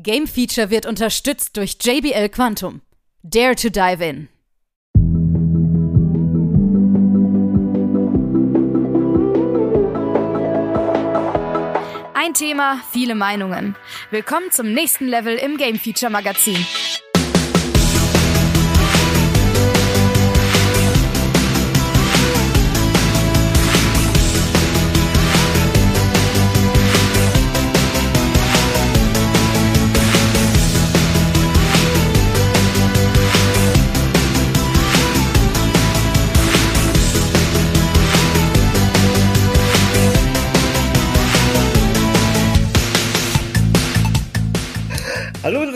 Game Feature wird unterstützt durch JBL Quantum. Dare to dive in. Ein Thema, viele Meinungen. Willkommen zum nächsten Level im Game Feature Magazin.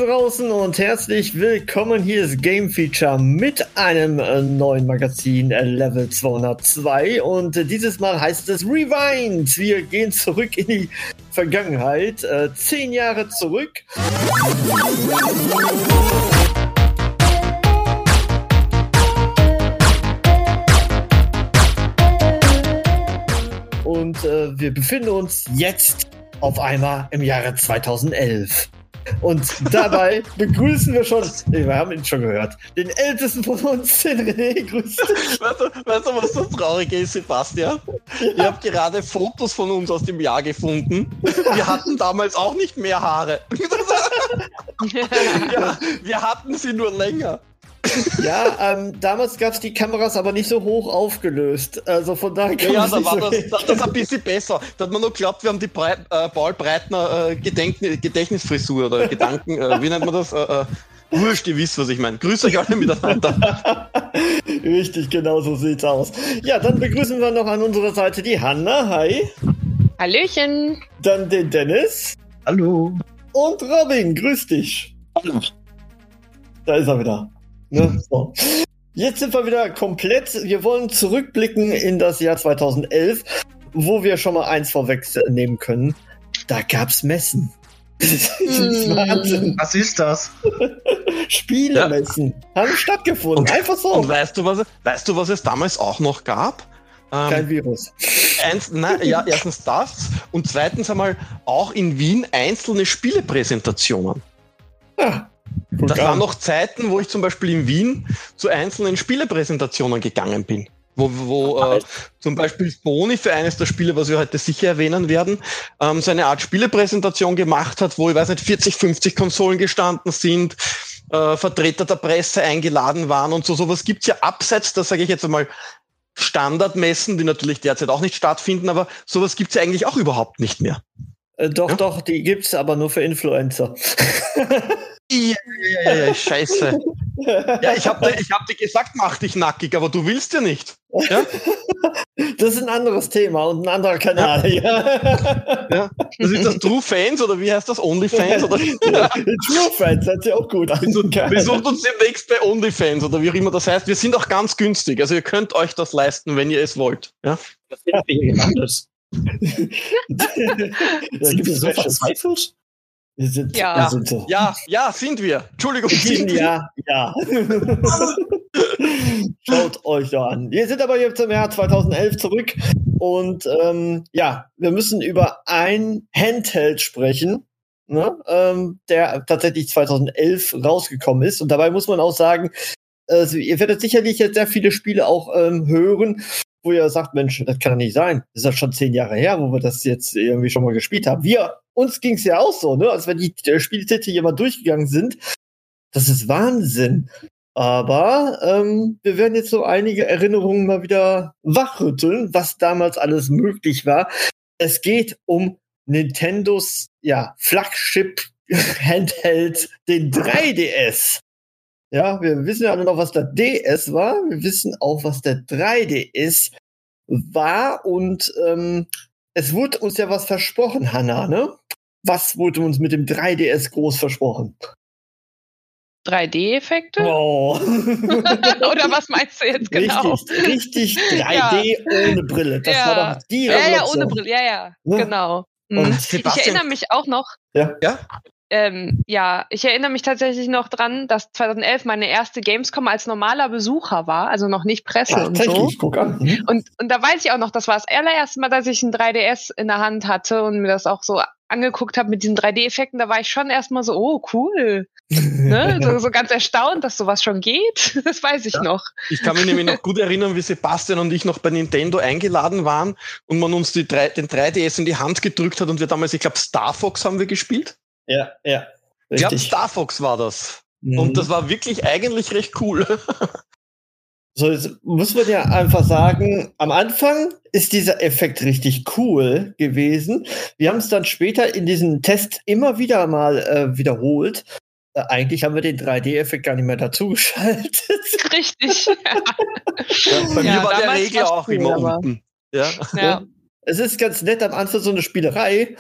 Draußen und herzlich willkommen. Hier ist Game Feature mit einem äh, neuen Magazin äh, Level 202 und äh, dieses Mal heißt es Rewind. Wir gehen zurück in die Vergangenheit, zehn Jahre zurück. Und wir befinden uns jetzt auf einmal im Jahre 2011. Und dabei begrüßen wir schon, nee, wir haben ihn schon gehört, den ältesten von uns, den René. Grüß dich. Weißt du, weißt du, was das Traurige ist, Sebastian? Ich habe gerade Fotos von uns aus dem Jahr gefunden. Wir hatten damals auch nicht mehr Haare. ja, wir hatten sie nur länger. Ja, ähm, damals gab es die Kameras aber nicht so hoch aufgelöst. Also von daher kann Ja, ja man da war so das, das, das ein bisschen besser. Da hat man nur geglaubt, wir haben die Brei äh, Paul Breitner äh, Gedächtnisfrisur oder Gedanken, äh, wie nennt man das? Äh, äh, Wurscht, ihr wisst, was ich meine. Grüß euch alle miteinander. Richtig, genau so sieht's aus. Ja, dann begrüßen wir noch an unserer Seite die Hanna. Hi. Hallöchen. Dann den Dennis. Hallo. Und Robin. Grüß dich. Hallo. Da ist er wieder. Ne? So. Jetzt sind wir wieder komplett. Wir wollen zurückblicken in das Jahr 2011, wo wir schon mal eins vorwegnehmen können. Da gab's Messen. Das ist Mm. Wahnsinn. Was ist das? Spielemessen haben stattgefunden. Einfach so. Und weißt du, was, weißt du, was es damals auch noch gab? Ähm, Kein Virus. Eins, nein, ja, erstens das und zweitens einmal auch in Wien einzelne Spielepräsentationen. Guck Das waren noch Zeiten, wo ich zum Beispiel in Wien zu einzelnen Spielepräsentationen gegangen bin. Wo, wo äh, zum Beispiel Boni für eines der Spiele, was wir heute sicher erwähnen werden, ähm, so eine Art Spielepräsentation gemacht hat, wo, ich weiß nicht, 40, 50 Konsolen gestanden sind, äh, Vertreter der Presse eingeladen waren und so. Sowas gibt's ja abseits, das sage ich jetzt einmal, Standardmessen, die natürlich derzeit auch nicht stattfinden, aber sowas gibt's ja eigentlich auch überhaupt nicht mehr. Äh, doch, Ja? doch, die gibt's aber nur für Influencer. Ja, ja, ja, ja, scheiße. Ja, ich habe dir, ich hab dir gesagt, mach dich nackig, aber du willst ja nicht. Ja? Das ist ein anderes Thema und ein anderer Kanal. Ja. Ja? Das ist das True Fans oder wie heißt das? Onlyfans? Oder? True Fans hört sich auch gut an. Wir suchen uns demnächst bei Onlyfans oder wie auch immer das heißt. Wir sind auch ganz günstig. Also ihr könnt euch das leisten, wenn ihr es wollt. Ja? Sind wir hier gelandet? da Sind gibt wir es so verzweifelt? Wir sind, Ja. wir sind so. ja, ja, sind wir. Entschuldigung, In sind. Jahr, ja. Schaut euch doch an. Wir sind aber jetzt im Jahr 2011 zurück und ähm, ja, wir müssen über ein Handheld sprechen, ne, ähm, der tatsächlich 2011 rausgekommen ist. Und dabei muss man auch sagen, also ihr werdet sicherlich jetzt sehr viele Spiele auch ähm, hören, wo ihr sagt, Mensch, das kann doch nicht sein. Das ist ja schon zehn Jahre her, wo wir das jetzt irgendwie schon mal gespielt haben. Wir, uns ging's ja auch so, ne, als wenn die äh, Spieltitel hier mal durchgegangen sind. Das ist Wahnsinn. Aber ähm, wir werden jetzt so einige Erinnerungen mal wieder wachrütteln, was damals alles möglich war. Es geht um Nintendos ja, Flagship Handheld, den 3DS. Ja, wir wissen ja alle noch, was der DS war. Wir wissen auch, was der 3DS war. Und ähm, es wurde uns ja was versprochen, Hanna, ne? Was wurde uns mit dem 3DS groß versprochen? 3D-Effekte? Oh. Oder was meinst du jetzt genau? Richtig, richtig 3D ohne Brille. Das Ja. war doch die Ja, ja, ohne Brille, ja, ja, Ne? genau. Mhm. Und Ich erinnere mich auch noch, Ja. Ja? Ähm, ja, ich erinnere mich tatsächlich noch dran, dass 2011 meine erste Gamescom als normaler Besucher war, also noch nicht Presse und so. Guck an. Mhm. Und, und da weiß ich auch noch, das war das allererste Mal, dass ich ein 3DS in der Hand hatte und mir das auch so angeguckt habe mit diesen 3D-Effekten, da war ich schon erstmal so, oh, cool. ne? so, so ganz erstaunt, dass sowas schon geht. Das weiß ich ja. noch. Ich kann mich nämlich noch gut erinnern, wie Sebastian und ich noch bei Nintendo eingeladen waren und man uns die 3, den 3DS in die Hand gedrückt hat und wir damals, ich glaube, Star Fox haben wir gespielt. Ja, ja. Ich glaube, Star Fox war das. Mhm. Und das war wirklich eigentlich recht cool. So, jetzt muss man ja einfach sagen, am Anfang ist dieser Effekt richtig cool gewesen. Wir haben es dann später in diesem Test immer wieder mal äh, wiederholt. Äh, eigentlich haben wir den 3D-Effekt gar nicht mehr dazugeschaltet. Richtig. Ja. ja, bei mir war der Regel auch cool, immer unten. Ja. ja. Es ist ganz nett am Anfang so eine Spielerei.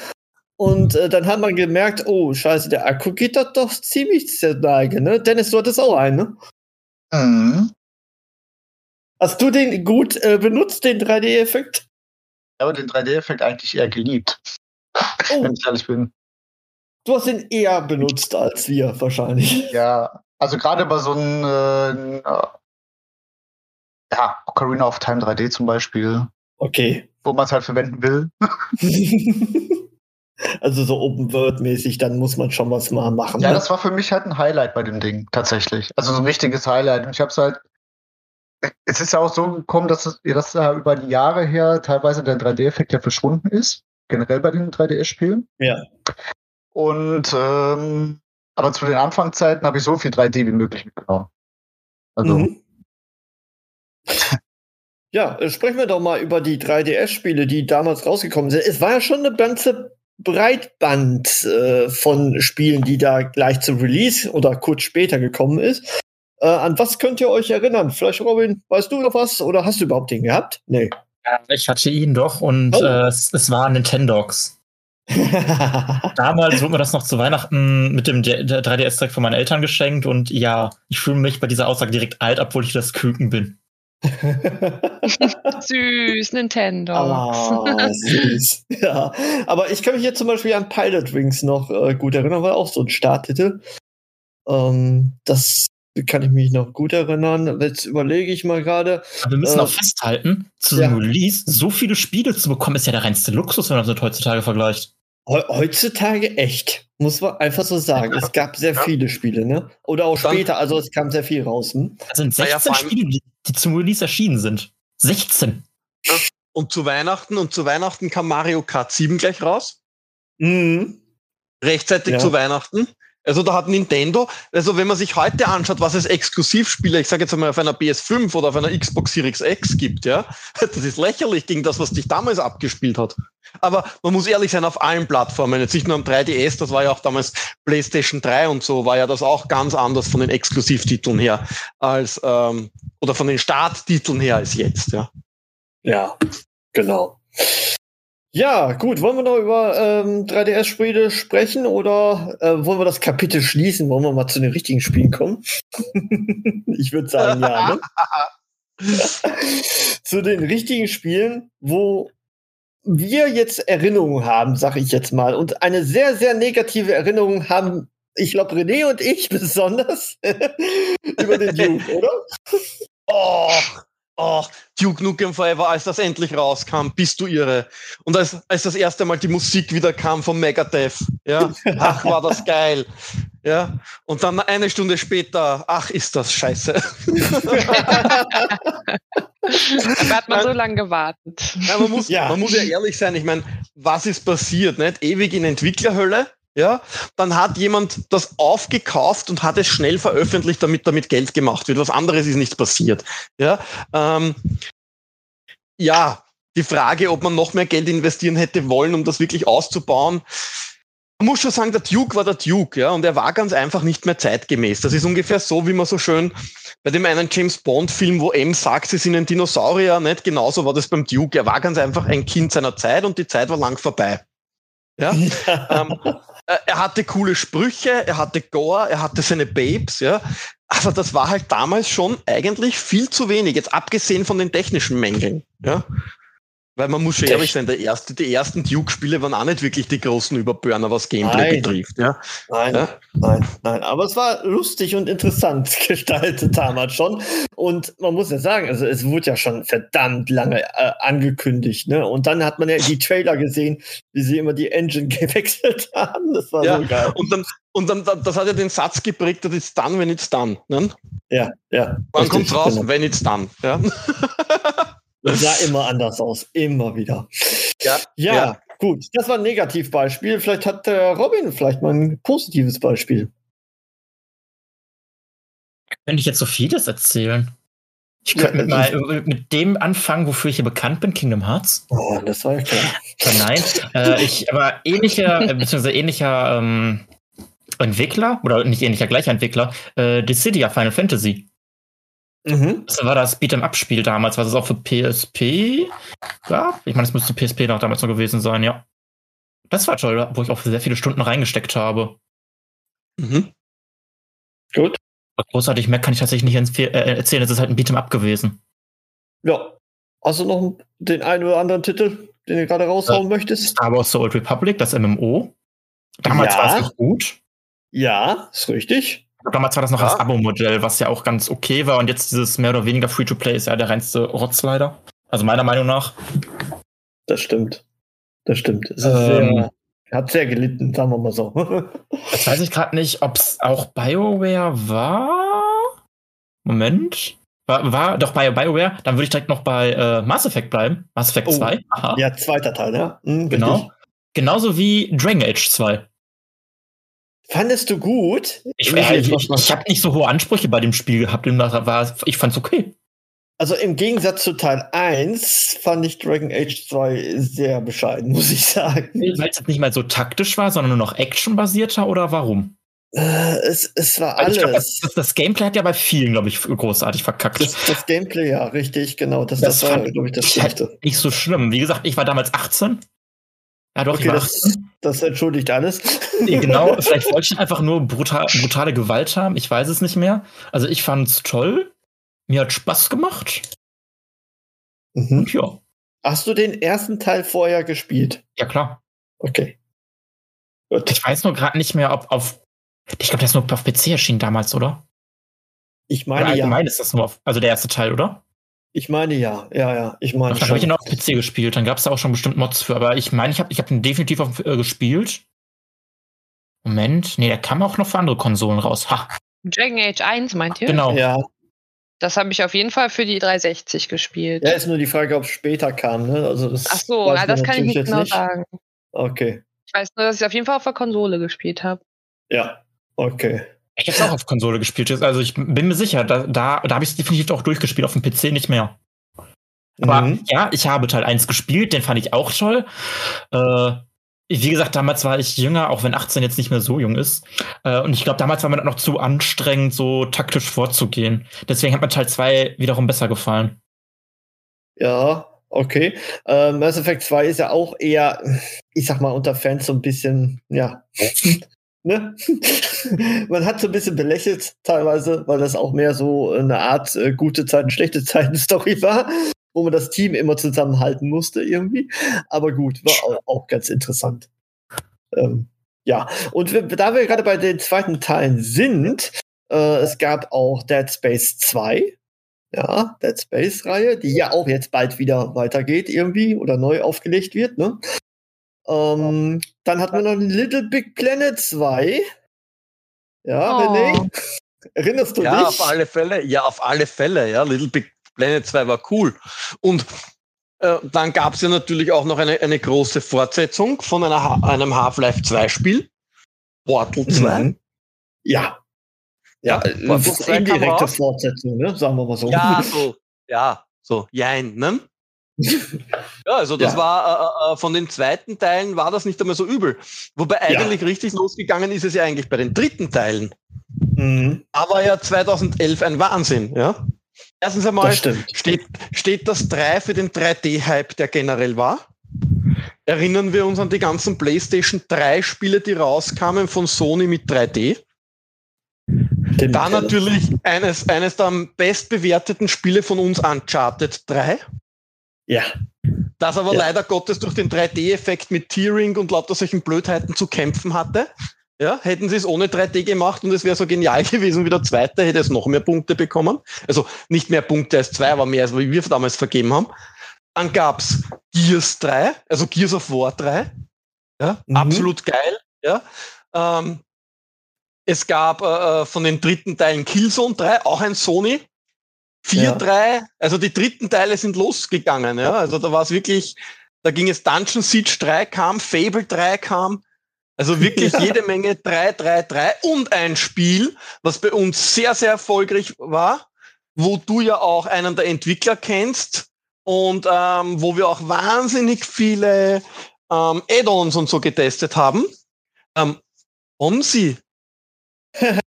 Und äh, dann hat man gemerkt, oh, scheiße, der Akku geht doch, doch ziemlich zur Neige, ne? Dennis, du hattest auch einen, ne? Mhm. Hast du den gut äh, benutzt, den 3D-Effekt? aber den 3D-Effekt eigentlich eher geliebt. Oh. Wenn ich ehrlich bin. Du hast ihn eher benutzt als wir wahrscheinlich. Ja, also gerade bei so einem äh, äh, ja, Ocarina of Time 3D zum Beispiel. Okay. Wo man es halt verwenden will. also so Open World mäßig, dann muss man schon was mal machen. Ja, ne? das war für mich halt ein Highlight bei dem Ding tatsächlich. Also so ein richtiges Highlight. Und ich habe es halt es ist ja auch so gekommen, dass, es, dass da über die Jahre her teilweise der 3D-Effekt ja verschwunden ist, generell bei den 3DS-Spielen. Ja. Und ähm, aber zu den Anfangszeiten habe ich so viel 3D wie möglich mitgenommen. Also. Mhm. Ja, sprechen wir doch mal über die 3DS-Spiele, die damals rausgekommen sind. Es war ja schon eine ganze Breitband äh, von Spielen, die da gleich zum Release oder kurz später gekommen ist. Äh, an was könnt ihr euch erinnern? Vielleicht, Robin, weißt du noch was oder hast du überhaupt den gehabt? Nee. Ja, ich hatte ihn doch und oh. äh, es, es war Nintendox. Damals wurde mir das noch zu Weihnachten mit dem 3DS-Deck von meinen Eltern geschenkt und ja, ich fühle mich bei dieser Aussage direkt alt, obwohl ich das Küken bin. süß, Nintendo. Ah, süß. Ja, aber ich kann mich jetzt zum Beispiel an Pilot Wings noch äh, gut erinnern, war auch so ein Starttitel. Ähm, das kann ich mich noch gut erinnern. Jetzt überlege ich mal gerade. Wir müssen äh, auch festhalten, zu ja. Release so viele Spiele zu bekommen, ist ja der reinste Luxus, wenn man das heutzutage vergleicht. Heutzutage echt, muss man einfach so sagen. Es gab sehr ja. viele Spiele, ne? Oder auch später, also es kam sehr viel raus. Hm? Das sind 16 ja, Spiele, die, die, zum Release erschienen sind. 16. Und zu Weihnachten und zu Weihnachten kam Mario Kart 7 gleich raus. Mhm. Rechtzeitig zu Weihnachten. Also da hat Nintendo, also wenn man sich heute anschaut, was es Exklusivspiele, ich sage jetzt einmal auf einer PS5 oder auf einer Xbox Series X gibt, ja, das ist lächerlich gegen das, was sich damals abgespielt hat. Aber man muss ehrlich sein, auf allen Plattformen, jetzt nicht nur am 3DS, das war ja auch damals PlayStation 3 und so, war ja das auch ganz anders von den Exklusivtiteln her als ähm, oder von den Starttiteln her als jetzt, ja. Ja, genau. Ja, gut. Wollen wir noch über ähm, 3DS-Spiele sprechen oder äh, wollen wir das Kapitel schließen? Wollen wir mal zu den richtigen Spielen kommen? ich würde sagen, ja. Ne? zu den richtigen Spielen, wo wir jetzt Erinnerungen haben, sag ich jetzt mal, und eine sehr, sehr negative Erinnerung haben, ich glaube, René und ich besonders, über den Duke, oder? Oh, oh, Duke Nukem Forever, als das endlich rauskam, bist du irre. Und als, als das erste Mal die Musik wieder kam von Megadeth, ja, ach, war das geil. Ja, und dann eine Stunde später, ach, ist das scheiße. da hat man so lange gewartet. Ja, man, muss, ja. man muss ja ehrlich sein, ich meine, was ist passiert? Nicht? Ewig in Entwicklerhölle, ja, dann hat jemand das aufgekauft und hat es schnell veröffentlicht, damit damit Geld gemacht wird. Was anderes ist nicht passiert. Ja, ähm, ja, die Frage, ob man noch mehr Geld investieren hätte wollen, um das wirklich auszubauen. Man muss schon sagen, der Duke war der Duke, ja, und er war ganz einfach nicht mehr zeitgemäß. Das ist ungefähr so, wie man so schön bei dem einen James Bond Film, wo M sagt, sie sind ein Dinosaurier, nicht genauso war das beim Duke. Er war ganz einfach ein Kind seiner Zeit und die Zeit war lang vorbei. Ja, ähm, äh, er hatte coole Sprüche, er hatte Gore, er hatte seine Babes, ja. Aber das war halt damals schon eigentlich viel zu wenig, jetzt abgesehen von den technischen Mängeln, ja. Weil man muss schon ehrlich sein, der erste, die ersten Duke-Spiele waren auch nicht wirklich die großen Überburner, was Gameplay Nein. betrifft. Ja? Nein, Ja? nein, nein. Aber es war lustig und interessant gestaltet damals schon. Und man muss ja sagen, also es wurde ja schon verdammt lange äh, angekündigt, ne? Und dann hat man ja die Trailer gesehen, wie sie immer die Engine gewechselt haben. Das war Ja, so geil. Und dann, und dann, das hat ja den Satz geprägt, das ist done, when it's done. Ne? Ja, ja. Wann kommt's raus? genau. Wenn it's done. Ja? Das sah immer anders aus. Immer wieder. Ja, Ja, ja. gut. Das war ein Negativbeispiel. Vielleicht hat der Robin vielleicht mal ein positives Beispiel. Könnte ich jetzt so vieles erzählen? Ich Ja, könnte mit, also- mal, mit dem anfangen, wofür ich hier bekannt bin, Kingdom Hearts. Oh, das war ja klar. Äh, Nein, äh, ich, aber ähnlicher, äh, beziehungsweise ähnlicher ähm, Entwickler, oder nicht ähnlicher, gleicher Entwickler, äh, Dissidia Final Fantasy. Mhm. Das war das Beat'em-Up-Spiel damals, was es auch für PSP gab. Ich meine, es müsste PSP noch damals noch gewesen sein, ja. Das war toll, wo ich auch sehr viele Stunden reingesteckt habe. Mhm. Gut. Aber Großartig mehr kann ich tatsächlich nicht äh, erzählen. Es ist halt ein Beat'em-Up gewesen. Ja. Hast du noch den einen oder anderen Titel, den du gerade raushauen möchtest? Star Wars The Old Republic, das MMO. Damals Ja. war es noch gut. Ja, ist richtig. Damals war das noch Ja. das Abo-Modell, was ja auch ganz okay war. Und jetzt dieses mehr oder weniger Free-to-Play ist ja der reinste Rotz leider. Also meiner Meinung nach. Das stimmt. Das stimmt. Es Ähm. sehr, hat sehr gelitten, sagen wir mal so. Jetzt weiß ich gerade nicht, ob es auch BioWare war. Moment. War, war doch bei BioWare. Dann würde ich direkt noch bei äh, Mass Effect bleiben. Mass Effect Oh. 2. Aha. ja, zweiter Teil, ja. Mhm, genau. richtig. Genauso wie Dragon Age 2. Fandest du gut? Ich, äh, ich, ich, habe nicht so hohe Ansprüche bei dem Spiel gehabt. Demnach war, ich fand's okay. Also im Gegensatz zu Teil 1 fand ich Dragon Age 2 sehr bescheiden, muss ich sagen. Weil es nicht mehr so taktisch war, sondern nur noch actionbasierter oder warum? Äh, es, es war Weil ich glaub, alles. das, das, Gameplay hat ja bei vielen, glaube ich, großartig verkackt. Das, das Gameplay, ja, richtig, genau. Das, das, Das war, fand glaube ich, das ich halt Schlimmste. nicht so schlimm. Wie gesagt, ich war damals 18. Ja, doch, Okay, das, 18. das entschuldigt alles. Genau, vielleicht wollte ich einfach nur brutal, brutale Gewalt haben. Ich weiß es nicht mehr. Also ich fand's toll. Mir hat Spaß gemacht. Mhm. Und ja, Hast du den ersten Teil vorher gespielt? ja klar. Okay. Gut. Ich weiß nur gerade nicht mehr, ob auf. Ich glaube, der ist nur auf PC erschienen damals, oder? Ich Oder meine ja. allgemein ist das nur auf. Also der erste Teil, oder? Ich meine ja. Ja, ja. Ich meine Ach, dann habe ich ihn auf PC gespielt. Dann gab es da auch schon bestimmt Mods für. Aber ich meine, ich habe ich hab ihn definitiv auf, äh, gespielt. Moment. Nee, der kam auch noch für andere Konsolen raus. Ha, Dragon Age 1, meint ihr? genau. Ja. Das habe ich auf jeden Fall für die 360 gespielt. ja, ist nur die Frage, ob es später kam. Ne? Also das Ach so, na, das kann ich nicht genau sagen. Okay. Ich weiß nur, dass ich auf jeden Fall auf der Konsole gespielt habe. Ja. Okay. Ich habe auch auf Konsole gespielt. Also ich bin mir sicher, da, da, da habe ich es definitiv auch durchgespielt, auf dem PC nicht mehr. Aber Mhm. ja, ich habe Teil 1 gespielt, den fand ich auch toll. Äh, wie gesagt, damals war ich jünger, auch wenn 18 jetzt nicht mehr so jung ist. Äh, und ich glaube, damals war mir noch zu anstrengend, so taktisch vorzugehen. Deswegen hat mir Teil 2 wiederum besser gefallen. Ja, okay. Äh, Mass Effect 2 ist ja auch eher, ich sag mal, unter Fans so ein bisschen, ja. ne? Man hat so ein bisschen belächelt teilweise, weil das auch mehr so eine Art äh, gute Zeiten, schlechte Zeiten Story war, wo man das Team immer zusammenhalten musste irgendwie. Aber gut, war auch, auch ganz interessant. Ähm, ja, und wir, da wir gerade bei den zweiten Teilen sind, äh, es gab auch Dead Space 2. Ja, Dead Space-Reihe, die ja auch jetzt bald wieder weitergeht irgendwie oder neu aufgelegt wird. Ne? Ähm, dann hat man noch Little Big Planet 2. Ja, Oh. René? Erinnerst du Ja, dich? auf alle Fälle. Ja, auf alle Fälle. Ja, Little Big Planet 2 war cool. Und äh, dann gab es ja natürlich auch noch eine, eine große Fortsetzung von einer, Ha- einem Half-Life 2 Spiel. Portal 2. Mhm. Ja. Ja, Ja, 2 kam indirekte. Fortsetzung, ne? sagen wir mal so. Ja, so, ja, so, jein, ne? Ja, also das Ja. war äh, äh, von den zweiten Teilen war das nicht einmal so übel. Wobei eigentlich richtig losgegangen ist es ja eigentlich bei den dritten Teilen. Mhm, Aber ja 2011 ein Wahnsinn, ja. Erstens einmal steht, steht das 3 für den 3D-Hype, der generell war. Erinnern wir uns an die ganzen PlayStation 3 Spiele, die rauskamen von Sony mit 3D. Stimmt. Da natürlich eines, eines der bestbewerteten Spiele von uns Uncharted 3. Ja. das aber Ja. leider Gottes durch den 3D-Effekt mit Tearing und lauter solchen Blödheiten zu kämpfen hatte. Ja, hätten sie es ohne 3D gemacht und es wäre so genial gewesen wie der zweite, hätte es noch mehr Punkte bekommen. Also nicht mehr Punkte als zwei, aber mehr als wie wir damals vergeben haben. Dann gab's Gears 3, also Gears of War 3. Ja, Mhm. absolut geil. Ja. Ähm, es gab äh, von den dritten Teilen Killzone 3, auch ein Sony. 4, Ja. 3, also die dritten Teile sind losgegangen. Ja. Also da war es wirklich, da ging es Dungeon Siege 3 kam, Fable 3 kam. Also wirklich Ja. jede Menge 3, 3, 3 und ein Spiel, was bei uns sehr, sehr erfolgreich war, wo du ja auch einen der Entwickler kennst und ähm, wo wir auch wahnsinnig viele ähm, Add-ons und so getestet haben. Ähm, Omsi.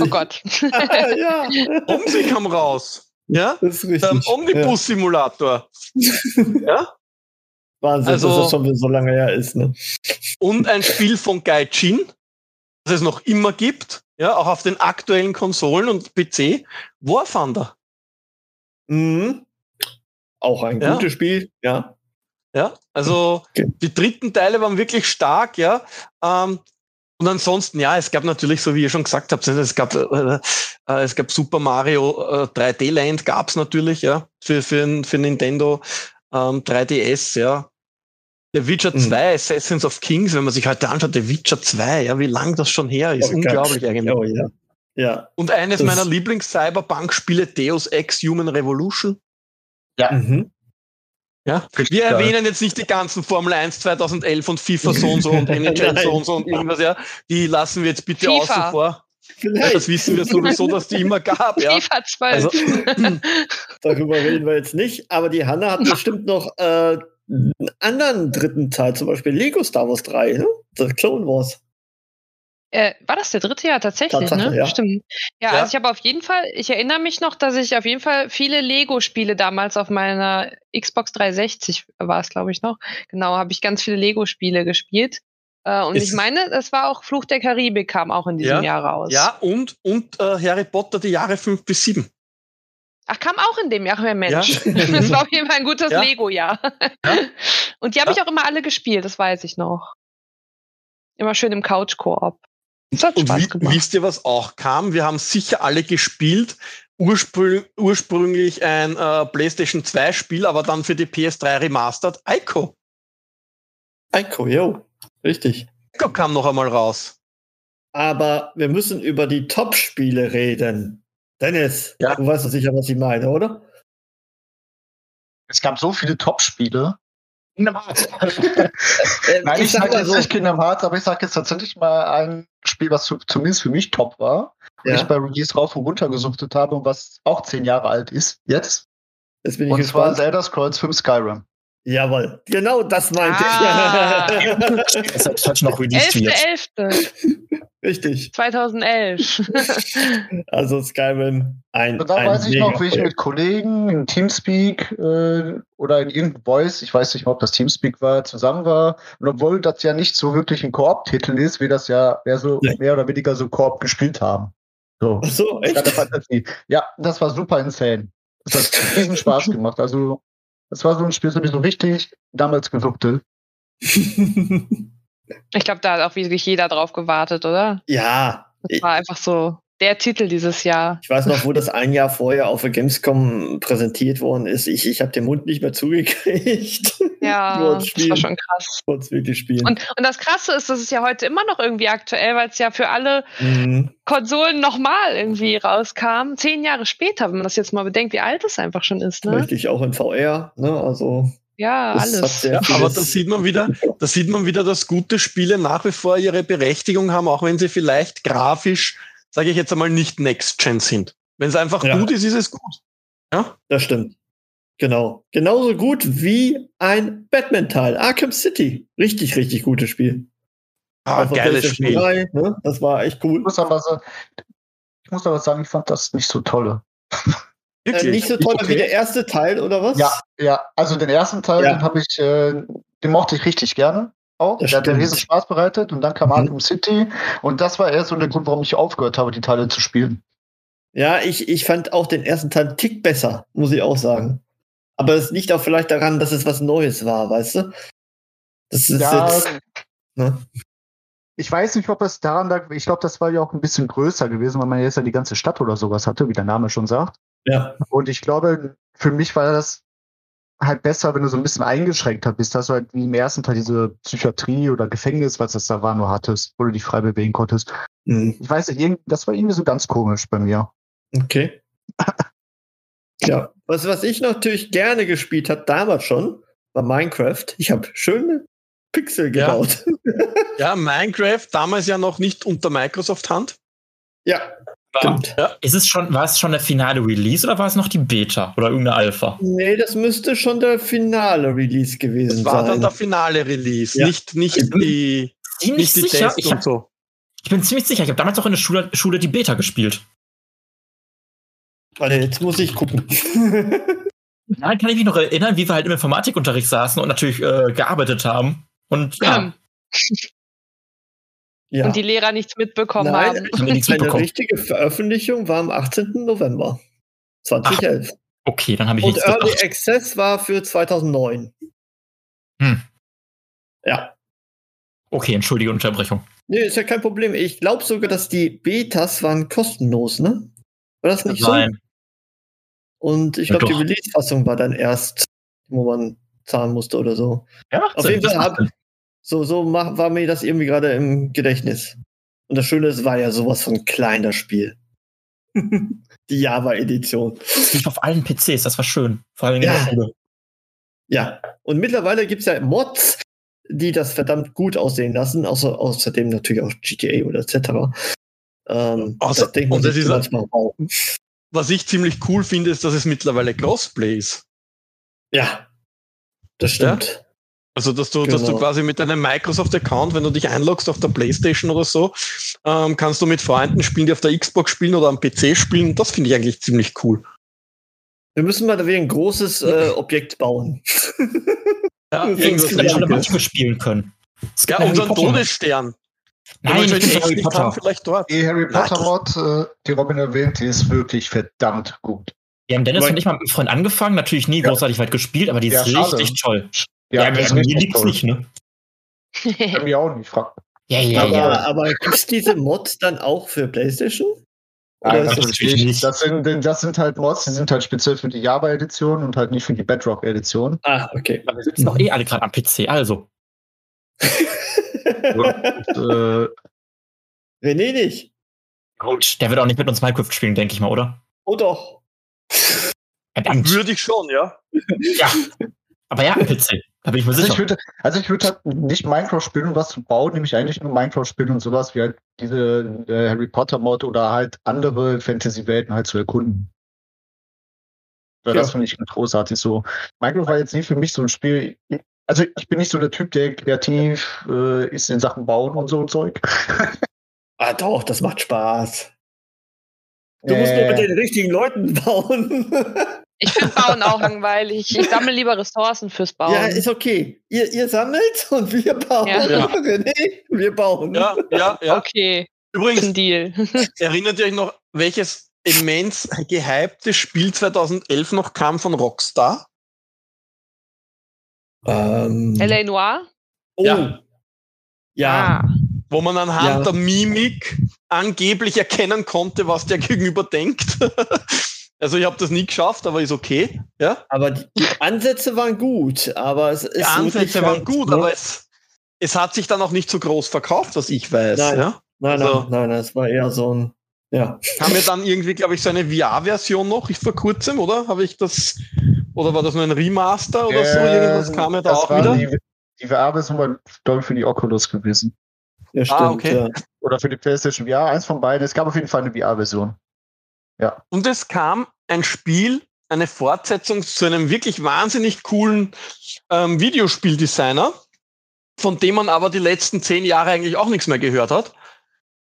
Oh Gott. ja, Omsi kam raus. Ja? das ist richtig. Der Omnibus-Simulator. ja? Wahnsinn, Also- dass das schon so lange her ist. Ne? Und ein Spiel von Gaijin, das es noch immer gibt, ja, auch auf den aktuellen Konsolen und PC, War Thunder. Mhm. Auch ein Ja. gutes Spiel, ja. Ja, also Okay. die dritten Teile waren wirklich stark, ja. Ähm, und ansonsten, ja, es gab natürlich, so wie ihr schon gesagt habt, es gab, äh, äh, es gab Super Mario äh, 3D Land, gab's natürlich, ja, für, für, für Nintendo ähm, 3DS, ja. Der Witcher Mhm. 2, Assassins of Kings, wenn man sich heute anschaut, der Witcher 2, ja, wie lang das schon her ist. Oh, Unglaublich geil. eigentlich. Oh, ja. Ja. Und eines Das- meiner Lieblings-Cyberpunk-Spiele, Deus Ex Human Revolution. Mhm. Ja, wir erwähnen jetzt nicht die ganzen Formel 1 2011 und FIFA so und so und NHL so und so und irgendwas, ja. Die lassen wir jetzt bitte FIFA. außen vor. Ja, Vielleicht, das wissen wir sowieso, dass die immer gab, ja. FIFA 12. Also, darüber reden wir jetzt nicht, aber die Hanna hat bestimmt noch äh, einen anderen dritten Teil, zum Beispiel Lego Star Wars 3, ne? The Clone Wars. Äh, war das der dritte Jahr tatsächlich, Tatsache, ne? ja. Stimmt. Ja, Ja. also ich habe auf jeden Fall, ich erinnere mich noch, dass ich auf jeden Fall viele Lego-Spiele damals auf meiner Xbox 360 war es, glaube ich, noch. Genau, habe ich ganz viele Lego-Spiele gespielt. Äh, und Ist- ich meine, das war auch Fluch der Karibik kam auch in diesem Ja. Jahr raus. ja, und, und äh, Harry Potter die Jahre 5 bis 7. Ach, kam auch in dem Jahr, ja Mensch. Ja. Das war auf jeden Fall ein gutes Ja. Lego-Jahr. Ja. Und die habe Ja. ich auch immer alle gespielt, das weiß ich noch. Immer schön im Couch-Koop. Das hat Und Spaß gemacht. wisst ihr, was auch kam? Wir haben sicher alle gespielt. Ursprüng, ursprünglich ein äh, PlayStation 2 Spiel, aber dann für die PS3 remastered. Ico. Ico, yo. Richtig. Ico kam noch einmal raus. Aber wir müssen über die Top-Spiele reden. Dennis, Ja. du weißt doch sicher, was ich meine, oder? Es gab so viele Top-Spiele. Kingdom Hearts. Äh, Nein, ich, sag sage jetzt so, nicht Kingdom Hearts, aber ich sage jetzt tatsächlich mal ein Spiel, was zu, zumindest für mich top war. Ja. ich bei Release rauf und runter gesuchtet habe und was auch zehn Jahre alt ist jetzt. Bin ich Und zwar gespannt. Zelda Scrolls 5 Skyrim. Jawohl, genau das meinte Ah. ich. Das hat heute noch released wird. 11.11. Richtig. 2011. Also Skyrim, ein. Und da ein weiß ich noch, wie ich mit Kollegen in Teamspeak äh, oder in irgendeinem Voice, ich weiß nicht mehr, ob das Teamspeak war, zusammen war. Und obwohl das ja nicht so wirklich ein Koop-Titel ist, wir das ja mehr, so, Nee. mehr oder weniger so Koop gespielt haben. So. Ach so, echt? Ja, das war super insane. Das hat riesen Spaß gemacht. Also, das war so ein Spiel, das habe ich so richtig damals gesuchtet. Ich glaube, da hat auch wirklich jeder drauf gewartet, oder? ja, Das war einfach so der Titel dieses Jahr. ich weiß noch, wo das ein Jahr vorher auf der Gamescom präsentiert worden ist. Ich, ich habe den Mund nicht mehr zugekriegt. Ja, das war schon krass. Wirklich spielen. Und, und das Krasse ist, dass es ja heute immer noch irgendwie aktuell, weil es ja für alle Mhm. Konsolen nochmal irgendwie rauskam. Zehn Jahre später, wenn man das jetzt mal bedenkt, wie alt es einfach schon ist, ne? Richtig, auch in VR. Ne? Also, Ja, Das alles. Ja, aber da sieht man wieder, da sieht man wieder, dass gute Spiele nach wie vor ihre Berechtigung haben, auch wenn sie vielleicht grafisch, sage ich jetzt einmal, nicht Next Gen sind. Wenn es einfach Ja. gut ist, ist es gut. Ja? das stimmt. Genau. Genauso gut wie ein Batman-Teil. Arkham City. Richtig, richtig gutes Spiel. Ah, geiles Spiel. 3, ne? Das war echt cool. Ich muss aber, ich muss aber sagen, ich fand das nicht so tolle. Äh, nicht so toll Okay. wie der erste Teil, oder was? Ja, ja, also den ersten Teil, Ja. den habe ich, äh, den mochte ich richtig gerne. Auch. Das Der hat mir stimmt. riesen Spaß bereitet und dann kam Mhm. Arkham City und das war erst so der Grund, warum ich aufgehört habe, die Teile zu spielen. Ja, ich, ich fand auch den ersten Teil einen Tick besser, muss ich auch sagen. Aber es liegt auch vielleicht daran, dass es was Neues war, weißt du? Das ist Ja, jetzt. Ne? ich weiß nicht, ob es daran lag. Ich glaube, das war ja auch ein bisschen größer gewesen, weil man jetzt ja die ganze Stadt oder sowas hatte, wie der Name schon sagt. Ja. Und ich glaube, für mich war das halt besser, wenn du so ein bisschen eingeschränkter bist, dass du halt wie im ersten Teil diese Psychiatrie oder Gefängnis, was das da war, nur hattest, wo du dich frei bewegen konntest. Hm, Ich weiß nicht, das war irgendwie so ganz komisch bei mir. Okay. ja. Was, was ich natürlich gerne gespielt habe, damals schon, war Minecraft. Ich habe schöne Pixel Ja. gebaut. Ja, Minecraft, damals ja noch nicht unter Microsoft Hand. Ja. Stimmt. Ist es schon, war es schon der finale Release oder war es noch die Beta oder irgendeine Alpha? Nee, das müsste schon der finale Release gewesen Das war dann sein. der finale Release, Ja. nicht, nicht Ich bin die, Ziemlich nicht die sicher. Tests Ich, und hab, so. ich bin ziemlich sicher. Ich habe damals auch in der Schule, Schule die Beta gespielt. Warte, jetzt muss ich gucken. Nein, kann ich mich noch erinnern, wie wir halt im Informatikunterricht saßen und natürlich äh, gearbeitet haben. Und ja, ja. Und die Lehrer nichts mitbekommen Nein, haben. nichts Eine mitbekommen. richtige Veröffentlichung war am 18. November 2011. Okay, dann habe ich Und nichts Early gedacht. Access war für 2009. Hm. Ja. Okay, entschuldige Unterbrechung. Nee, ist ja kein Problem. Ich glaube sogar, dass die Betas waren kostenlos, ne? War das nicht so? Nein. Und ich Ja, glaube, die. Release-Fassung war dann erst, wo man zahlen musste oder so. Ja, Auf jeden Fall hab, so, so mach, war mir das irgendwie gerade im Gedächtnis. Und das Schöne ist, war ja sowas von klein, das Spiel. die Java-Edition. Das lief auf allen PCs, das war schön. Vor allem in Ja. der Schule. Ja. Und mittlerweile gibt es ja Mods, die das verdammt gut aussehen lassen, außer, außerdem natürlich auch GTA oder etc. Ähm, Außer- das denkt man und das ist- manchmal auch. Was ich ziemlich cool finde, ist, dass es mittlerweile Crossplay ist. Ja, das stimmt. Also, dass du, dass du Genau. quasi mit deinem Microsoft-Account, wenn du dich einloggst auf der Playstation oder so, ähm, kannst du mit Freunden spielen, die auf der Xbox spielen oder am PC spielen. Das finde ich eigentlich ziemlich cool. Wir müssen mal da wieder ein großes äh, Objekt bauen. Ja, Das Ja, irgendwas ja schon Richtiges. Manche spielen können. Es gibt ja einen unseren. Todesstern. Nein, echt Harry Potter. vielleicht dort. Die Harry Ja, Potter Mod, äh, die Robin erwähnt, die ist wirklich verdammt gut. Wir haben Dennis Aber- und ich mal mit einem Freund angefangen, natürlich nie Ja. großartig weit gespielt, aber die Ja, ist schade. richtig toll. Ja, Ja, ist mir liegt's toll. nicht, ne? Bei mir auch nicht. Frag. Ja, ja, aber ja. aber gibt es diese Mods dann auch für PlayStation? Oder Nein, ist das natürlich nicht. Das sind, das sind halt Mods, die sind halt speziell für die Java-Edition und halt nicht für die Bedrock-Edition. Ah, okay. Wir sitzen doch eh alle gerade am PC, also. Und, äh, René nicht. Gut. Der wird auch nicht mit uns Minecraft spielen, denke ich mal, oder? Oh doch. Verdammt. Würde ich schon, ja. Ja. Aber ja, am PC. Da bin ich mir also, ich sicher. würde, also ich würde halt nicht Minecraft spielen, um was zu bauen, nämlich eigentlich nur Minecraft spielen und sowas wie halt diese äh, Harry Potter Mod oder halt andere Fantasy-Welten halt zu erkunden. Ja. Das finde ich großartig so. Minecraft war jetzt nie für mich so ein Spiel. Also ich bin nicht so der Typ, der kreativ äh, ist in Sachen Bauen und so ein Zeug. Ah, doch, das macht Spaß. Du musst nur mit Äh, den richtigen Leuten bauen. Ich finde Bauen auch langweilig. Ich sammle lieber Ressourcen fürs Bauen. ja, ist okay. Ihr, ihr sammelt und wir bauen. Ja. Ja. Wir bauen. Ja, ja, ja. Okay, ist Übrigens, ein Deal. erinnert ihr euch noch, welches immens gehypte Spiel 2011 noch kam von Rockstar? Ähm, L.A. Noir? oh. Ja. Ja. Ah. Wo man anhand Ja. der Mimik angeblich erkennen konnte, was der Gegenüber denkt. Also ich habe das nie geschafft, aber ist okay. Ja? aber die, die Ansätze waren gut, aber es ist Die Ansätze waren halt, gut, ne? aber es, es hat sich dann auch nicht so groß verkauft, was ich weiß. Nein. Ja? Nein, also- nein, nein, es war eher so ein. Ja. Kam ja dann irgendwie, glaube ich, so eine VR-Version noch ich, vor kurzem, oder? Habe ich das, oder war das nur ein Remaster oder so? Irgendwas kam ja da das auch war wieder. Die, die VR-Version war, glaube ich, für die Oculus gewesen. Ja, stimmt. Ah, okay. Ja. Oder für die PlayStation VR, eins von beiden. Es gab auf jeden Fall eine VR-Version. Und es kam ein Spiel, eine Fortsetzung zu einem wirklich wahnsinnig coolen ähm, Videospieldesigner, von dem man aber die letzten zehn Jahre eigentlich auch nichts mehr gehört hat.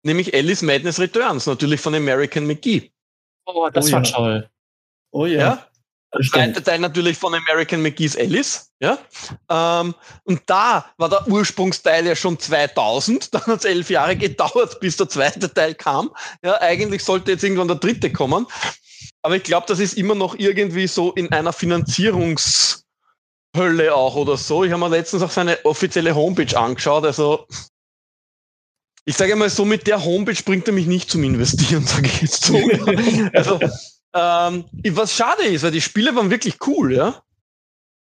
Nämlich Alice Madness Returns, natürlich von American McGee. Oh, das Oh war ja. toll. Oh ja. Ja? Zweite. Teil natürlich von American McGee's Alice. Ja? Ähm, und da war der Ursprungsteil ja schon 2000. Dann hat es elf Jahre gedauert, bis der zweite Teil kam. Ja, eigentlich sollte jetzt irgendwann der dritte kommen. Aber ich glaube, das ist immer noch irgendwie so in einer Finanzierungshölle auch oder so. Ich habe mir letztens auch seine offizielle Homepage angeschaut. Also ich sage mal so, mit der Homepage bringt er mich nicht zum Investieren, sage ich jetzt so. also, ähm, was schade ist, weil die Spiele waren wirklich cool, ja.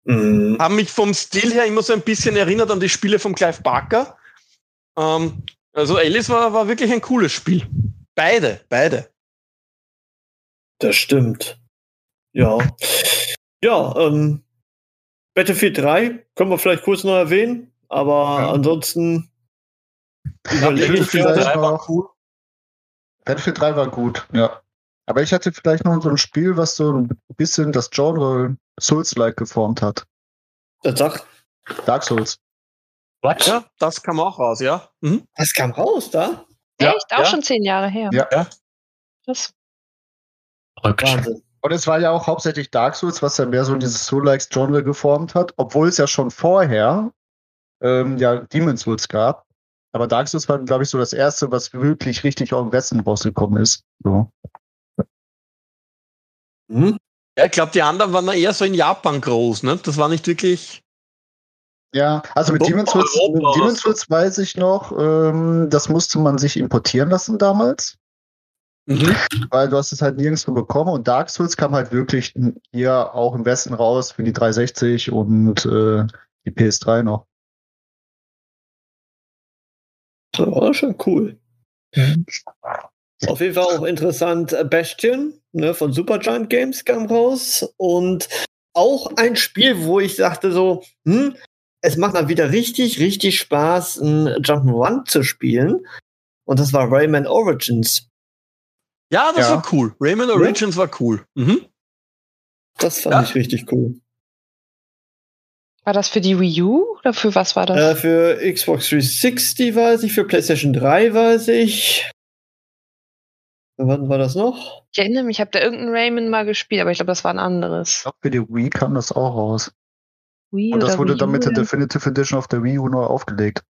Mhm. Haben mich vom Stil her immer so ein bisschen erinnert an die Spiele von Clive Barker. Ähm, also Alice war, war wirklich ein cooles Spiel. Beide, beide. Das stimmt. Ja. Ja, ähm, Battlefield 3 können wir vielleicht kurz noch erwähnen, aber ja. ansonsten Battlefield 3 war cool. Battlefield 3 war gut, ja. Aber ich hatte vielleicht noch so ein Spiel, was so ein bisschen das Genre Souls-like geformt hat. Das sag. Dark Souls. What? Ja, das kam auch raus, ja. Mhm. Das kam raus, da? Ja, Echt? Auch ja. schon zehn Jahre her. Ja. ja. Das. Wahnsinn. Und es war ja auch hauptsächlich Dark Souls, was ja mehr so dieses Soul-like-Genre geformt hat, obwohl es ja schon vorher ähm, ja Demon's Souls gab. Aber Dark Souls war, glaube ich, so das erste, was wirklich richtig auch im Westen rausgekommen ist. So. Hm? Ja, ich glaube, die anderen waren eher so in Japan groß, ne? Das war nicht wirklich. Ja, also mit Demon's Souls, mit Demon's Souls weiß ich noch, ähm, das musste man sich importieren lassen damals. Mhm. Weil du hast es halt nirgendwo bekommen und Dark Souls kam halt wirklich hier auch im Westen raus für die 360 und äh, die PS3 noch. Das war schon cool. Mhm. Auf jeden Fall auch interessant, äh, Bastion ne, von Supergiant Games kam raus und auch ein Spiel, wo ich sagte so, hm, es macht mal wieder richtig, richtig Spaß, ein Jump'n'Run zu spielen. Und das war Rayman Origins. Ja, das ja. war cool. Rayman Origins ja. war cool. Mhm. Das fand ja. ich richtig cool. War das für die Wii U oder für was war das? Äh, für Xbox 360 weiß ich, für PlayStation 3 weiß ich. Wann war das noch? Ich erinnere mich, ich habe da irgendeinen Rayman mal gespielt, aber ich glaube, das war ein anderes. Ich glaube, für die Wii kam das auch raus. Wii Und das wurde dann mit der Definitive Edition auf der Wii U neu aufgelegt.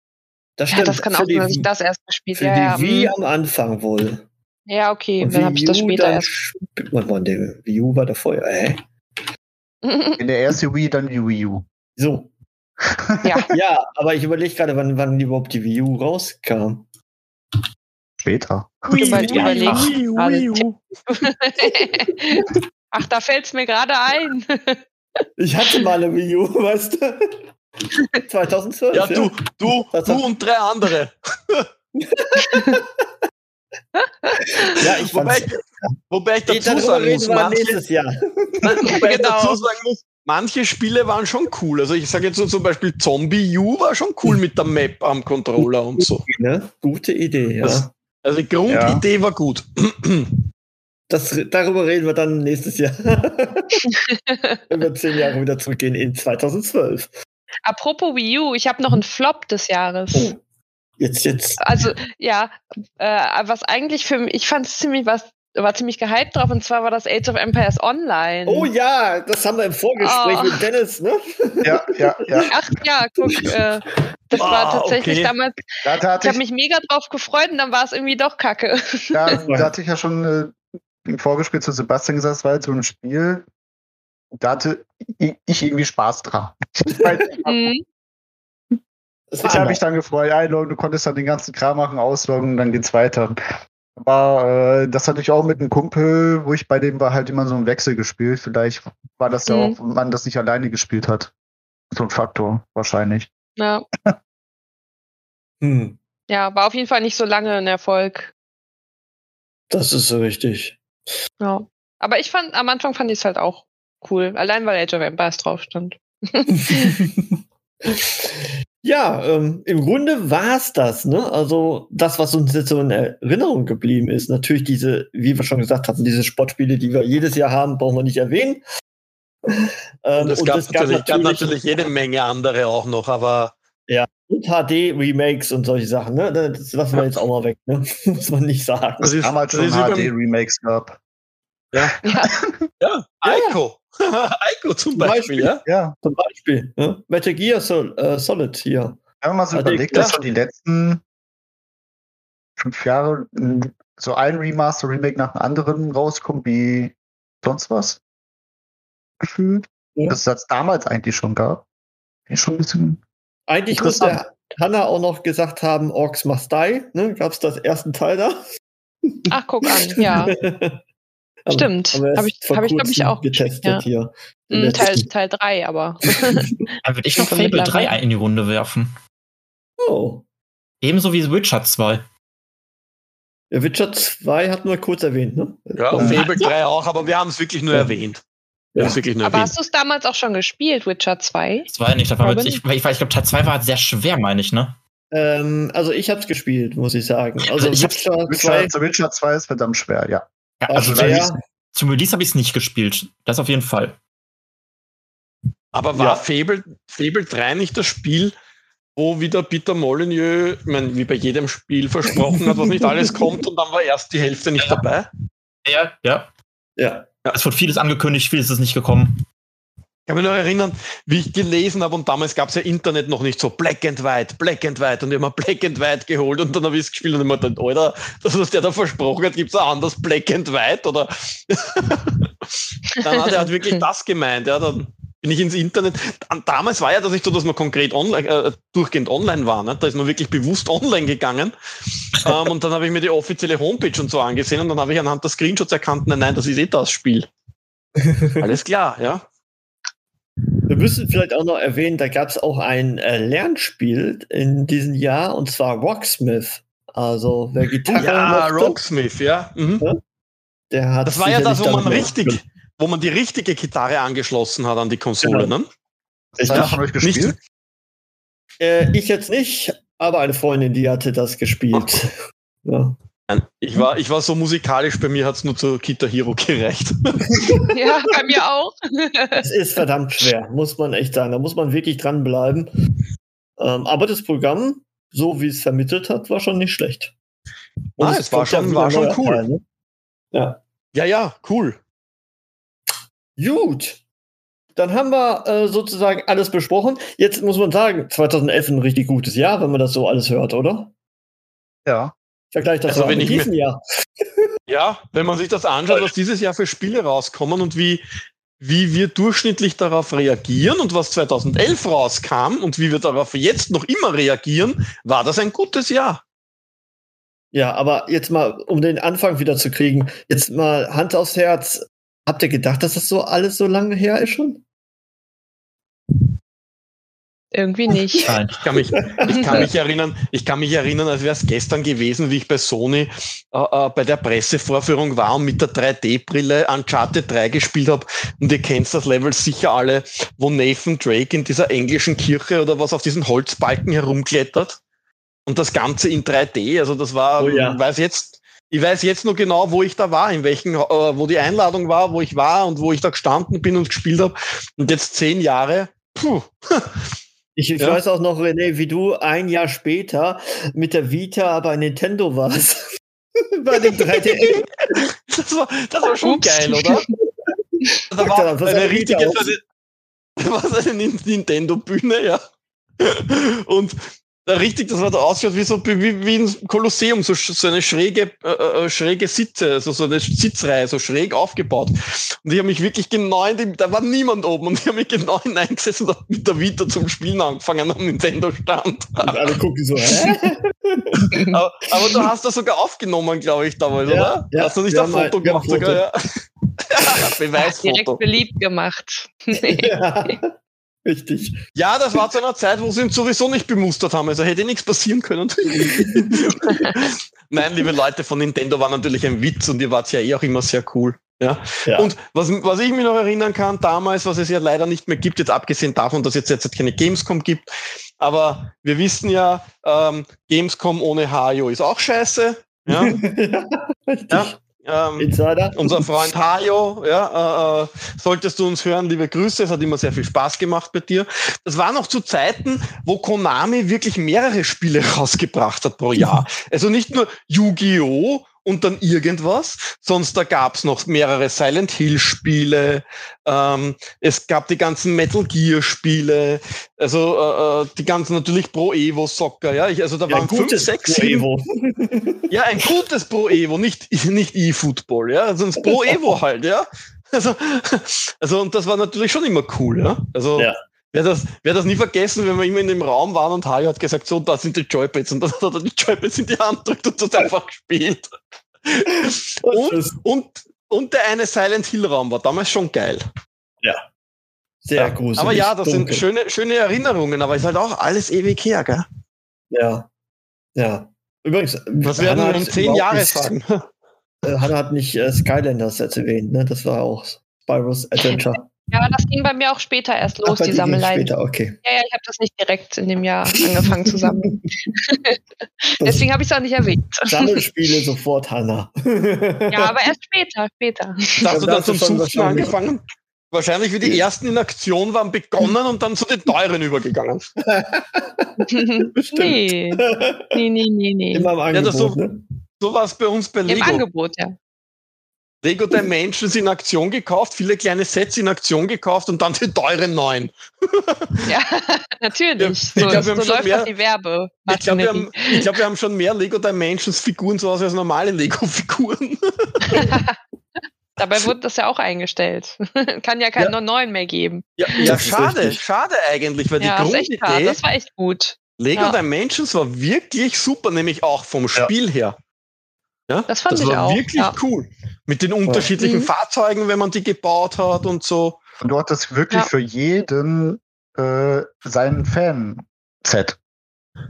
Das stimmt. Ja, das kann auch sein, dass ich das erst gespielt habe. Für ja, die Wii am Anfang wohl. Ja, okay, Und dann habe ich das später dann, erst. Mann, der Wii U war da vorher, äh. In der ersten Wii, dann die Wii U. So. Ja. ja, aber ich überlege gerade, wann, wann überhaupt die Wii U rauskam. Später. Ui, ui, ui, Ach, da fällt es mir gerade ein. Ich hatte mal eine Wii U, weißt du? 2012. Ja, du, du, du und drei andere. ja, ich wobei, ich, wobei ich dazu sagen muss, manche, wobei genau. dazu sagen muss, manche Spiele waren schon cool. Also ich sage jetzt so zum Beispiel Zombie U war schon cool mit der Map am Controller und so. Ne? Gute Idee, ja. Das, also die Grundidee ja. war gut. Das, darüber reden wir dann nächstes Jahr. Wenn wir zehn Jahre wieder zurückgehen in 2012. Apropos Wii U, ich habe noch einen Flop des Jahres. Oh. Jetzt, jetzt. Also, ja, äh, was eigentlich für mich, ich fand es ziemlich was, war ziemlich gehypt drauf und zwar war das Age of Empires Online. Oh ja, das haben wir im Vorgespräch oh. mit Dennis, ne? Ja, ja, ja. Ach ja, guck, äh, das oh, war tatsächlich okay. damals. Da, da ich habe mich mega drauf gefreut und dann war es irgendwie doch kacke. Ja, da hatte ich ja schon äh, im Vorgespräch zu Sebastian gesagt, es war halt so ein Spiel, da hatte ich irgendwie Spaß dran. mhm. Das ich habe mich dann gefreut, einloggen, du konntest dann den ganzen Kram machen, ausloggen, dann geht's weiter. Aber äh, das hatte ich auch mit einem Kumpel, wo ich bei dem war halt immer so ein Wechsel gespielt. Vielleicht war das ja mhm. auch, wenn man das nicht alleine gespielt hat. So ein Faktor, wahrscheinlich. Ja. hm. Ja, war auf jeden Fall nicht so lange ein Erfolg. Das ist so richtig. Ja. Aber ich fand, am Anfang fand ich es halt auch cool. Allein weil Age of Empires drauf stand. ja, ähm, im Grunde war es das, ne? Also das, was uns jetzt so in Erinnerung geblieben ist, natürlich diese, wie wir schon gesagt hatten, diese Sportspiele, die wir jedes Jahr haben, brauchen wir nicht erwähnen. Ähm, und es gab, und es gab natürlich, gab natürlich jede Menge andere auch noch, aber ja, und HD-Remakes und solche Sachen, ne? Das lassen wir jetzt auch mal weg, ne? Muss man nicht sagen. Das ist, damals schon HD-Remakes gab. Ja. Ja. ja. Ico. Ico zum, zum Beispiel, Beispiel, ja? Ja, zum Beispiel. Ja? Metal Gear Sol äh, Solid hier. Wenn man mal so HD überlegt, dass so die letzten fünf Jahre so ein Remaster, Remake nach dem anderen rauskommt, wie sonst was. Gefühlt. Ja. Das es damals eigentlich schon gab. Ist schon ein bisschen. Eigentlich muss der Hanna auch noch gesagt haben, Orks Must Die. Ne? Gab es das ersten Teil da? Ach, guck an, ja. Stimmt. Habe ich, hab ich glaube ich, auch getestet ja. hier. Mm, Teil, Teil 3, aber. Dann würde ich noch Fable mittlerweile. 3 in die Runde werfen. Oh. Ebenso wie Witcher 2. Ja, Witcher 2 hatten wir kurz erwähnt, ne? Ja, Ähm, Fable 3 auch, aber wir haben es wirklich nur Ja. erwähnt. Wir haben es wirklich nur aber erwähnt. hast du es damals auch schon gespielt, Witcher 2? Das war ja nicht, das war mit, ich, ich, ich glaube, Teil 2 war halt sehr schwer, meine ich, ne? Ähm, also ich hab's gespielt, muss ich sagen. Also ich hab's- Witcher 2 Witcher, Witcher 2 ist verdammt schwer, ja. Ja, also zum, zum Release habe ich es nicht gespielt. Das auf jeden Fall. Aber war Ja. Fable, Fable 3 nicht das Spiel, wo wieder Peter Molyneux, ich mein, wie bei jedem Spiel versprochen hat, was nicht alles kommt und dann war erst die Hälfte nicht dabei? Ja, ja. Ja. Es wurde vieles angekündigt, vieles ist nicht gekommen. Ich kann mich noch erinnern, wie ich gelesen habe und damals gab es ja Internet noch nicht so Black and White, Black and White und ich habe mir Black and White geholt und dann habe ich es gespielt und ich mir gedacht, Alter, das, was der da versprochen hat, gibt es ein anderes Black and White oder? dann hat er halt wirklich das gemeint, ja, dann bin ich ins Internet. Damals war ja das nicht so, dass man konkret online, äh, durchgehend online war, ne? da ist man wirklich bewusst online gegangen ähm, und dann habe ich mir die offizielle Homepage und so angesehen und dann habe ich anhand der Screenshots erkannt, nein, nein, das ist eh das Spiel. Alles klar, ja. Wir müssen vielleicht auch noch erwähnen, da gab es auch ein äh, Lernspiel in diesem Jahr und zwar Rocksmith. Also wer Gitarre Ja, mochte, Rocksmith, ja. Mhm. der hat Das war ja das, wo man richtig, wo man die richtige Gitarre angeschlossen hat an die Konsole, Genau. ne? Einer von euch gespielt? Äh, ich jetzt nicht, aber eine Freundin, die hatte das gespielt. Ja. Nein, Ich war, ich war so musikalisch, bei mir hat's nur zu Kita Hero gereicht. Ja, bei mir auch. Es ist verdammt schwer, muss man echt sagen. Da muss man wirklich dranbleiben. Ähm, aber das Programm, so wie es vermittelt hat, war schon nicht schlecht. Und Ah, es war kommt ja schon- war schon cool. Teil, ne? Ja. Ja, ja, cool. Gut. Dann haben wir äh, sozusagen alles besprochen. Jetzt muss man sagen, 2011 ein richtig gutes Jahr, wenn man das so alles hört, oder? Ja. Vergleich das Also, wenn mit diesem Jahr. Ja, wenn man sich das anschaut, was dieses Jahr für Spiele rauskommen und wie, wie wir durchschnittlich darauf reagieren und was 2011 rauskam und wie wir darauf jetzt noch immer reagieren, war das ein gutes Jahr. Ja, aber jetzt mal, um den Anfang wieder zu kriegen, jetzt mal Hand aufs Herz. Habt ihr gedacht, dass das so alles so lange her ist schon? Irgendwie nicht. Nein. Ich kann mich, ich kann mich erinnern, ich kann mich erinnern, als wäre es gestern gewesen, wie ich bei Sony äh, äh, bei der Pressevorführung war und mit der 3D-Brille Uncharted 3 gespielt habe. Und ihr kennt das Level sicher alle, wo Nathan Drake in dieser englischen Kirche oder was auf diesen Holzbalken herumklettert. Und das Ganze in 3D. Also das war, Oh ja. ich weiß jetzt, ich weiß jetzt nur genau, wo ich da war, in welchen, äh, wo die Einladung war, wo ich war und wo ich da gestanden bin und gespielt habe. Und jetzt zehn Jahre. Puh. Ich, ich Ja. weiß auch noch, René, wie du ein Jahr später mit der Vita bei Nintendo warst. bei dem 3DS. Das war, das war schon geil, oder? Da Sag war was eine richtige eine, war Nin- Nintendo-Bühne, ja. Und da richtig, das war da ausschaut wie so wie, wie ein Kolosseum, so, so eine schräge, äh, äh, schräge Sitze, also so eine Sitzreihe, so schräg aufgebaut. Und ich habe mich wirklich genau in dem, da war niemand oben und ich habe mich genau hineingesetzt und mit der Vita zum Spielen angefangen am Nintendo-Stand. Und alle gucken so, hä? aber, aber du hast das sogar aufgenommen, glaube ich, damals, Ja, oder? ja, hast du nicht ein Foto haben gemacht sogar, ja? Direkt Beweisfoto. beliebt gemacht. ja, richtig. Ja, das war zu einer Zeit, wo sie ihn sowieso nicht bemustert haben, also hätte nichts passieren können. Nein, liebe Leute von Nintendo war natürlich ein Witz und ihr wart ja eh auch immer sehr cool. Ja. Ja. Und was, was ich mich noch erinnern kann, damals, was es ja leider nicht mehr gibt, jetzt abgesehen davon, dass es jetzt keine Gamescom gibt, aber wir wissen ja, ähm, Gamescom ohne Hajo ist auch scheiße. Ja. ja, ja. Ähm, Insider. unser Freund Hajo, ja, äh, äh, solltest du uns hören, liebe Grüße, es hat immer sehr viel Spaß gemacht bei dir. Das war noch zu Zeiten, wo Konami wirklich mehrere Spiele rausgebracht hat pro Jahr. Also nicht nur Yu-Gi-Oh! Und dann irgendwas, sonst da gab's noch mehrere Silent Hill Spiele, ähm, es gab die ganzen Metal Gear Spiele, also äh, äh, die ganzen natürlich Pro Evo Soccer, ja, ich, also da Ja, waren fünf, gutes sechs, Pro Evo. ja, ein gutes Pro Evo, nicht, nicht E-Football, ja, sonst Pro Evo halt, ja. Also, also, und das war natürlich schon immer cool, ja. Also, Ja. Wer das, wer das nie vergessen, wenn wir immer in dem Raum waren und Hajo hat gesagt, so, da sind die Joypads und dann hat er die Joypads in die Hand gedrückt und das einfach gespielt. Und, und, und der eine Silent Hill Raum war damals schon geil. Sehr gruselig. aber ja, das dunkel. sind schöne, schöne Erinnerungen, aber ist halt auch alles ewig her, gell? Ja. Ja. Übrigens, Was werden wir in zehn überhaupt Jahre nicht- sagen? Äh, Hanna hat nicht äh, Skylanders jetzt erwähnt, ne? Das war auch Spyro's Adventure. Ja, das ging bei mir auch später erst los, bei die Sammelei. Später, okay. Ja, ja, ich habe das nicht direkt in dem Jahr angefangen zu sammeln. Deswegen habe ich es auch nicht erwähnt. Sammelspiele sofort, Hanna. Ja, aber erst später, später. Hast du dann zum Suchen angefangen? Wahrscheinlich, wie die ersten in Aktion waren, begonnen und dann zu den teuren übergegangen. nee, nee, nee, nee, nee. Immer im Ja, Angebot, das so- ne? So war es bei uns bei Im Lego. Angebot, ja. Lego Dimensions in Aktion gekauft, viele kleine Sets in Aktion gekauft und dann die teuren neuen. Ja, natürlich. Ja, ich so glaub, wir so haben schon läuft mehr- die Werbe. Ich glaube, wir, haben- ich glaub, wir haben schon mehr Lego Dimensions Figuren zu Hause als normale Lego Figuren. Dabei wurde das ja auch eingestellt. Kann ja keinen neuen mehr geben. Ja, ja schade, richtig. schade eigentlich, weil Ja, die ist echt schade. Grundidee Das war echt gut. Lego Ja. Dimensions war wirklich super, nämlich auch vom Spiel her. Ja, Das fand ich war auch, wirklich ja. cool. Mit den unterschiedlichen Mhm. Fahrzeugen, wenn man die gebaut hat und so. Und du hattest wirklich Ja. für jeden äh, sein Fan-Set.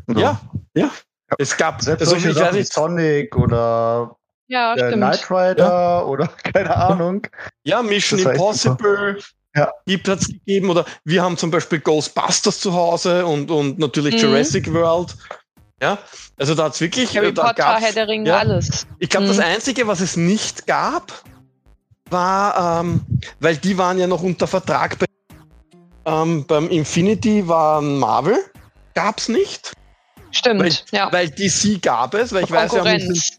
So. Ja, ja. Es gab, Selbst also solche ich weiß Sachen wie nicht, Sonic oder Ja, äh. Knight Rider oder keine Ahnung. ja, Mission Das Impossible Ja. gibt hat's gegeben oder wir haben zum Beispiel Ghostbusters zu Hause und, und natürlich Mhm. Jurassic World. Ja, also da hat's wirklich, Harry äh, da Potter, Herr der Ringe, ja. alles. Ich glaube, das Mhm. Einzige, was es nicht gab, war, ähm, weil die waren ja noch unter Vertrag bei, ähm, beim Infinity war Marvel, gab's nicht, Stimmt, weil, ja. weil DC gab es, weil ich weiß, wir haben uns.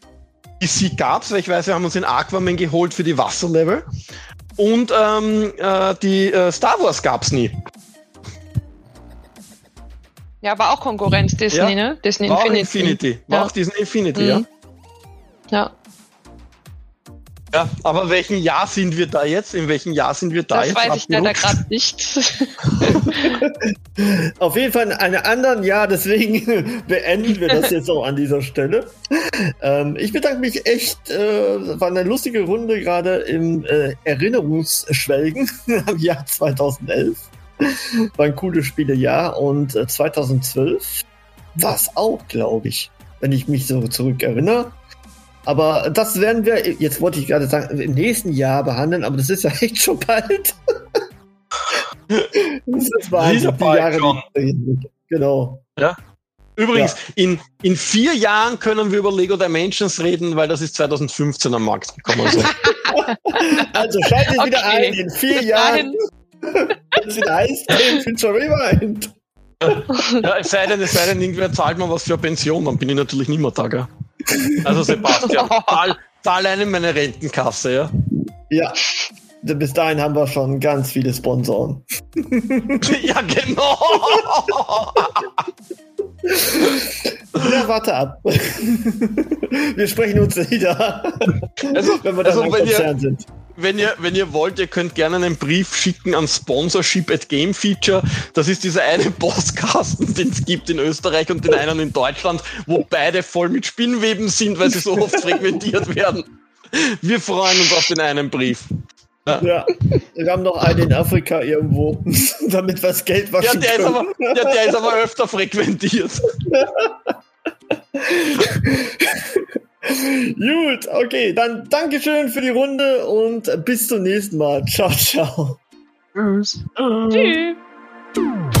DC gab's, weil ich weiß, wir haben uns den Aquaman geholt für die Wasserlevel und ähm, äh, die äh, Star Wars gab's nie. Ja, war auch Konkurrenz Disney, Ja. ne? Disney War auch Infinity. Infinity, war Ja. auch diesen Infinity, Mhm. ja. Ja, Ja, aber welchem Jahr sind wir da jetzt? In welchem Jahr sind wir da das jetzt? weiß ich leider gerade nicht. Auf jeden Fall in einem anderen Jahr, deswegen beenden wir das jetzt auch an dieser Stelle. Ähm, ich bedanke mich echt, äh, war eine lustige Runde gerade im äh, Erinnerungsschwelgen am Jahr 2011. War ein cooles Spielejahr und äh, 2012 war es auch, glaube ich, wenn ich mich so zurückerinnere. Aber das werden wir, jetzt wollte ich gerade sagen, im nächsten Jahr behandeln, aber das ist ja echt schon bald. das ist Wahnsinn, die Jahre, schon. Genau. Übrigens, in, in vier Jahren können wir über Lego Dimensions reden, weil das ist 2015 am Markt gekommen. Also. Also schaltet wieder Okay. ein in vier Jahren. Wieder heißt, Game Future Rewind. ja, es sei denn, es sei denn, irgendwer zahlt mir was für eine Pension, dann bin ich natürlich nicht mehr da. Gell? Also Sebastian, zahl, zahl einen in meine Rentenkasse, ja. Ja. Bis dahin haben wir schon ganz viele Sponsoren. ja, genau. Ja, warte ab. wir sprechen uns wieder, Also, wenn wir dann also am wenn, ihr, Konzern sind. Wenn, ihr, wenn ihr wollt, ihr könnt gerne einen Brief schicken an Sponsorship at Game Feature. Das ist dieser eine Postkasten, den es gibt in Österreich und den einen in Deutschland, wo beide voll mit Spinnweben sind, weil sie so oft frequentiert werden. Wir freuen uns auf den einen Brief. Ja, wir haben noch einen in Afrika irgendwo, damit wir das Geld Ja, waschen der ist, können. aber, ja, der ist aber öfter frequentiert. Gut, okay, dann Dankeschön für die Runde und bis zum nächsten Mal. Ciao, ciao. Tschüss. Tschüss.